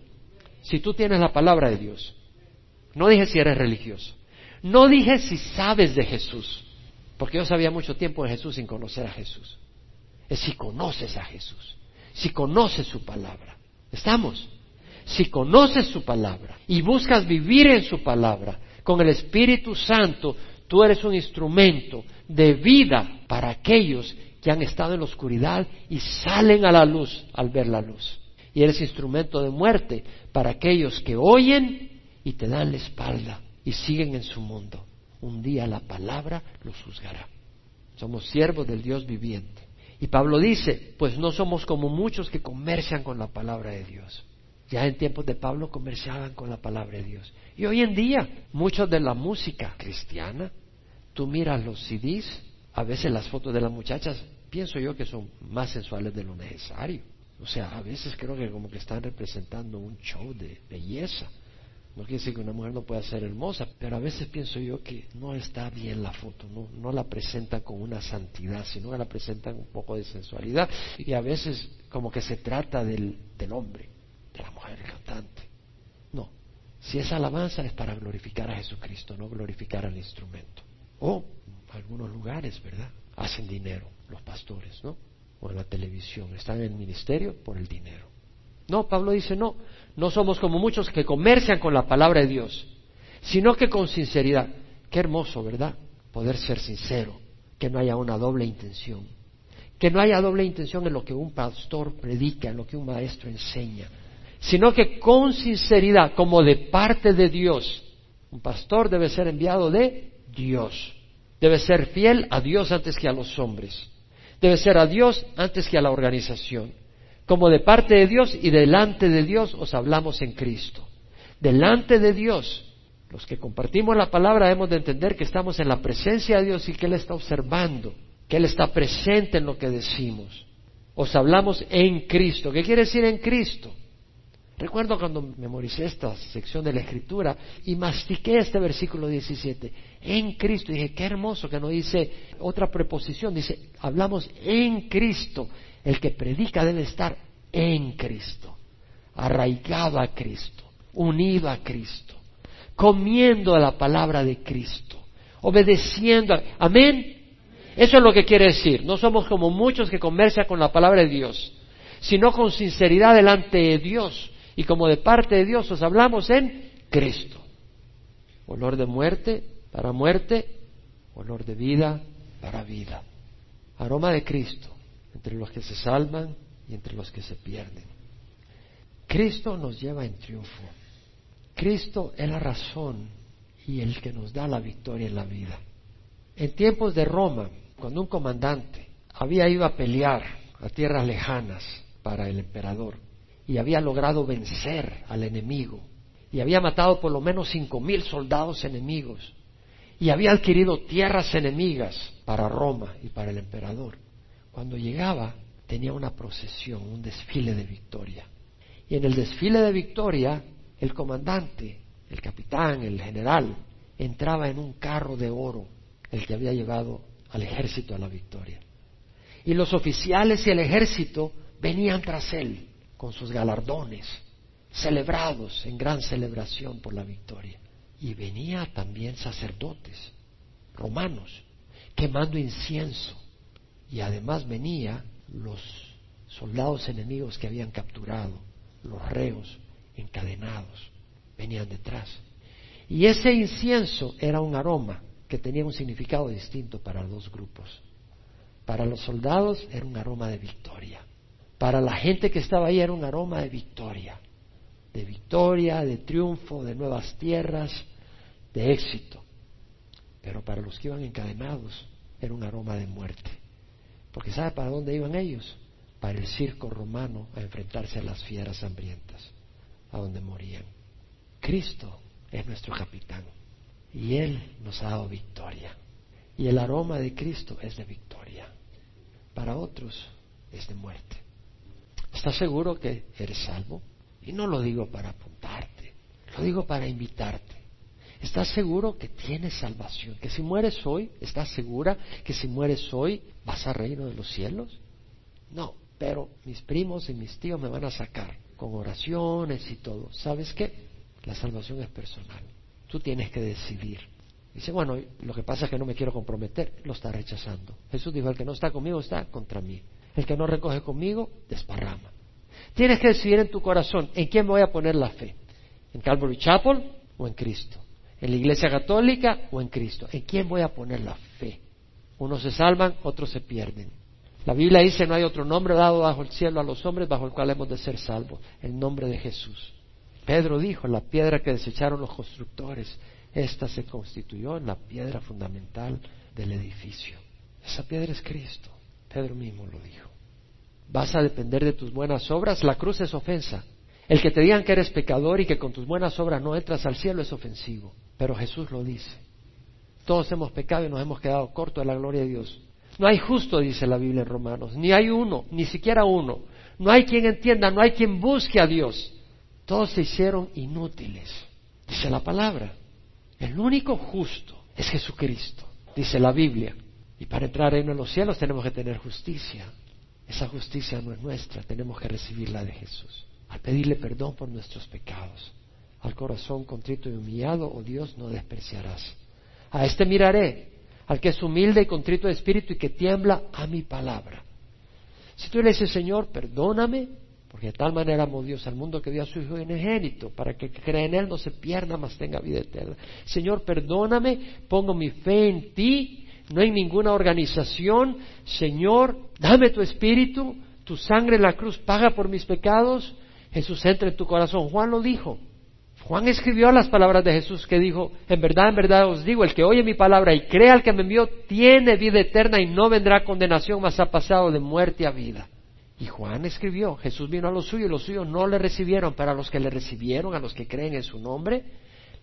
A: si tú tienes la palabra de Dios? No dije si eres religioso. No dije si sabes de Jesús. Porque yo sabía mucho tiempo de Jesús sin conocer a Jesús. Es si conoces a Jesús. Si conoces su palabra. ¿Estamos? Si conoces su palabra y buscas vivir en su palabra con el Espíritu Santo, tú eres un instrumento de vida para aquellos que han estado en la oscuridad y salen a la luz al ver la luz. Y eres instrumento de muerte para aquellos que oyen y te dan la espalda y siguen en su mundo. Un día la palabra los juzgará. Somos siervos del Dios viviente. Y Pablo dice, pues no somos como muchos que comercian con la palabra de Dios. Ya en tiempos de Pablo comerciaban con la palabra de Dios. Y hoy en día, muchos de la música cristiana, tú miras los CDs, a veces las fotos de las muchachas, pienso yo que son más sensuales de lo necesario. O sea, a veces creo que como que están representando un show de belleza. No quiere decir que una mujer no pueda ser hermosa, pero a veces pienso yo que no está bien la foto, no, no la presentan con una santidad, sino que la presentan un poco de sensualidad. Y a veces como que se trata del, del hombre, de la mujer cantante. No, si es alabanza es para glorificar a Jesucristo, no glorificar al instrumento. O algunos lugares, ¿verdad? Hacen dinero los pastores, ¿no? O en la televisión, están en el ministerio por el dinero. No, Pablo dice, no, no somos como muchos que comercian con la palabra de Dios, sino que con sinceridad. Qué hermoso, ¿verdad? Poder ser sincero, que no haya una doble intención, que no haya doble intención en lo que un pastor predica, en lo que un maestro enseña, sino que con sinceridad, como de parte de Dios, un pastor debe ser enviado de Dios, debe ser fiel a Dios antes que a los hombres, debe ser a Dios antes que a la organización como de parte de Dios y delante de Dios os hablamos en Cristo. Delante de Dios, los que compartimos la palabra hemos de entender que estamos en la presencia de Dios y que Él está observando, que Él está presente en lo que decimos. Os hablamos en Cristo. ¿Qué quiere decir en Cristo? Recuerdo cuando memoricé esta sección de la Escritura y mastiqué este versículo 17. En Cristo. Dije, qué hermoso que no dice otra preposición. Dice, hablamos en Cristo. El que predica debe estar en Cristo, arraigado a Cristo, unido a Cristo, comiendo a la palabra de Cristo, obedeciendo. A... Amén. Eso es lo que quiere decir. No somos como muchos que comercian con la palabra de Dios, sino con sinceridad delante de Dios. Y como de parte de Dios os hablamos en Cristo. Olor de muerte para muerte, olor de vida para vida. Aroma de Cristo entre los que se salvan y entre los que se pierden. Cristo nos lleva en triunfo. Cristo es la razón y el que nos da la victoria en la vida. En tiempos de Roma, cuando un comandante había ido a pelear a tierras lejanas para el emperador y había logrado vencer al enemigo y había matado por lo menos cinco mil soldados enemigos y había adquirido tierras enemigas para Roma y para el emperador. Cuando llegaba tenía una procesión, un desfile de victoria. Y en el desfile de victoria el comandante, el capitán, el general, entraba en un carro de oro, el que había llevado al ejército a la victoria. Y los oficiales y el ejército venían tras él con sus galardones, celebrados en gran celebración por la victoria. Y venía también sacerdotes romanos quemando incienso. Y además venía los soldados enemigos que habían capturado, los reos encadenados, venían detrás. Y ese incienso era un aroma que tenía un significado distinto para los dos grupos. Para los soldados era un aroma de victoria. Para la gente que estaba ahí era un aroma de victoria. De victoria, de triunfo, de nuevas tierras, de éxito. Pero para los que iban encadenados era un aroma de muerte. Porque ¿sabe para dónde iban ellos? Para el circo romano a enfrentarse a las fieras hambrientas, a donde morían. Cristo es nuestro capitán y Él nos ha dado victoria. Y el aroma de Cristo es de victoria. Para otros es de muerte. ¿Estás seguro que eres salvo? Y no lo digo para apuntarte, lo digo para invitarte. ¿Estás seguro que tienes salvación? Que si mueres hoy, ¿estás segura que si mueres hoy vas al reino de los cielos? No, pero mis primos y mis tíos me van a sacar con oraciones y todo. ¿Sabes qué? La salvación es personal. Tú tienes que decidir. Dice, bueno, lo que pasa es que no me quiero comprometer, lo está rechazando. Jesús dijo, el que no está conmigo está contra mí. El que no recoge conmigo, desparrama. Tienes que decidir en tu corazón en quién voy a poner la fe. ¿En Calvary Chapel o en Cristo? ¿En la Iglesia Católica o en Cristo? ¿En quién voy a poner la fe? Unos se salvan, otros se pierden. La Biblia dice, no hay otro nombre dado bajo el cielo a los hombres bajo el cual hemos de ser salvos, el nombre de Jesús. Pedro dijo, la piedra que desecharon los constructores, esta se constituyó en la piedra fundamental del edificio. Esa piedra es Cristo. Pedro mismo lo dijo. ¿Vas a depender de tus buenas obras? La cruz es ofensa. El que te digan que eres pecador y que con tus buenas obras no entras al cielo es ofensivo. Pero Jesús lo dice. Todos hemos pecado y nos hemos quedado cortos de la gloria de Dios. No hay justo, dice la Biblia en Romanos, ni hay uno, ni siquiera uno. No hay quien entienda, no hay quien busque a Dios. Todos se hicieron inútiles, dice la palabra. El único justo es Jesucristo, dice la Biblia. Y para entrar en los cielos tenemos que tener justicia. Esa justicia no es nuestra, tenemos que recibirla de Jesús. Al pedirle perdón por nuestros pecados. Al corazón contrito y humillado, oh Dios, no despreciarás. A este miraré, al que es humilde y contrito de espíritu y que tiembla a mi palabra. Si tú le dices, Señor, perdóname, porque de tal manera amó Dios al mundo que dio a su Hijo enigénito, para que crea en Él no se pierda, mas tenga vida eterna. Señor, perdóname, pongo mi fe en ti, no en ninguna organización. Señor, dame tu espíritu, tu sangre en la cruz paga por mis pecados. Jesús entra en tu corazón. Juan lo dijo. Juan escribió las palabras de Jesús que dijo, en verdad, en verdad os digo, el que oye mi palabra y crea al que me envió, tiene vida eterna y no vendrá condenación, mas ha pasado de muerte a vida. Y Juan escribió, Jesús vino a los suyos los suyos no le recibieron, pero a los que le recibieron, a los que creen en su nombre,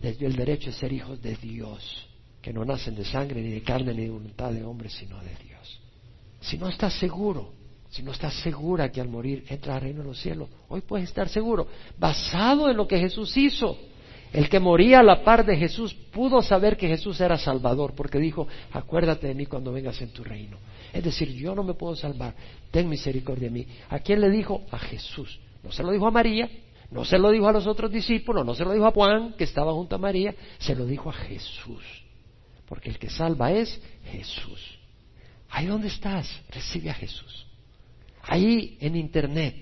A: les dio el derecho de ser hijos de Dios, que no nacen de sangre, ni de carne, ni de voluntad de hombre, sino de Dios. Si no estás seguro si no estás segura que al morir entra al reino de los cielos, hoy puedes estar seguro, basado en lo que Jesús hizo, El que moría a la par de Jesús pudo saber que Jesús era Salvador porque dijo, acuérdate de mí cuando vengas en tu reino. Es decir, yo no me puedo salvar, ten misericordia de mí. ¿A quién le dijo? A Jesús. No se lo dijo a María, no se lo dijo a los otros discípulos, no se lo dijo a Juan, que estaba junto a María, se lo dijo a Jesús. Porque el que salva es Jesús. Ahí donde estás, recibe a Jesús. Ahí en Internet,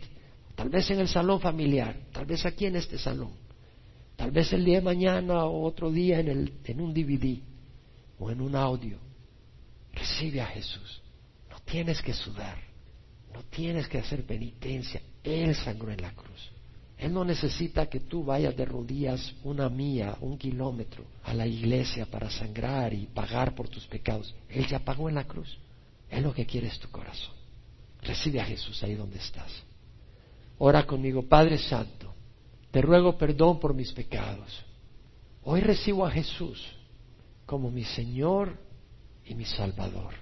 A: tal vez en el salón familiar, tal vez aquí en este salón Tal vez el día de mañana o otro día en, el, en un DVD o en un audio. Recibe a Jesús. No tienes que sudar. No tienes que hacer penitencia. Él sangró en la cruz. Él no necesita que tú vayas de rodillas una mía, un kilómetro a la iglesia para sangrar y pagar por tus pecados. Él ya pagó en la cruz. Él lo que quiere es tu corazón. Recibe a Jesús ahí donde estás. Ora conmigo, Padre Santo. Te ruego perdón por mis pecados. Hoy recibo a Jesús como mi Señor y mi Salvador.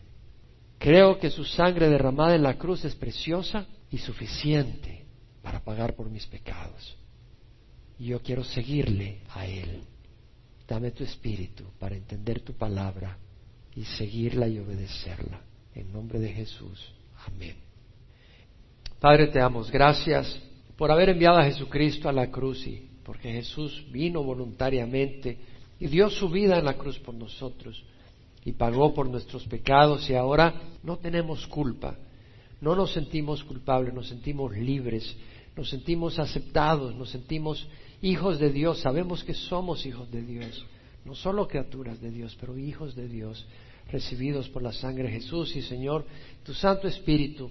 A: Creo que su sangre derramada en la cruz es preciosa y suficiente para pagar por mis pecados. Y yo quiero seguirle a Él. Dame tu espíritu para entender tu palabra y seguirla y obedecerla. En nombre de Jesús. Amén. Padre, te damos gracias por haber enviado a Jesucristo a la cruz y porque Jesús vino voluntariamente y dio su vida en la cruz por nosotros y pagó por nuestros pecados y ahora no tenemos culpa, no nos sentimos culpables, nos sentimos libres, nos sentimos aceptados, nos sentimos hijos de Dios, sabemos que somos hijos de Dios, no solo criaturas de Dios, pero hijos de Dios, recibidos por la sangre de Jesús. Y Señor, tu Santo Espíritu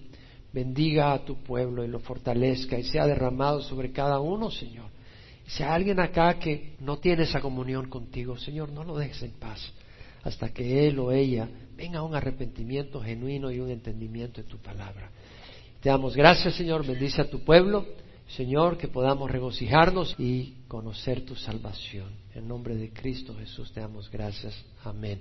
A: bendiga a tu pueblo y lo fortalezca y sea derramado sobre cada uno, Señor. si hay alguien acá que no tiene esa comunión contigo, Señor, no lo dejes en paz hasta que él o ella venga a un arrepentimiento genuino y un entendimiento de tu palabra. Te damos gracias, Señor, bendice a tu pueblo, Señor, que podamos regocijarnos y conocer tu salvación. En nombre de Cristo Jesús te damos gracias. Amén.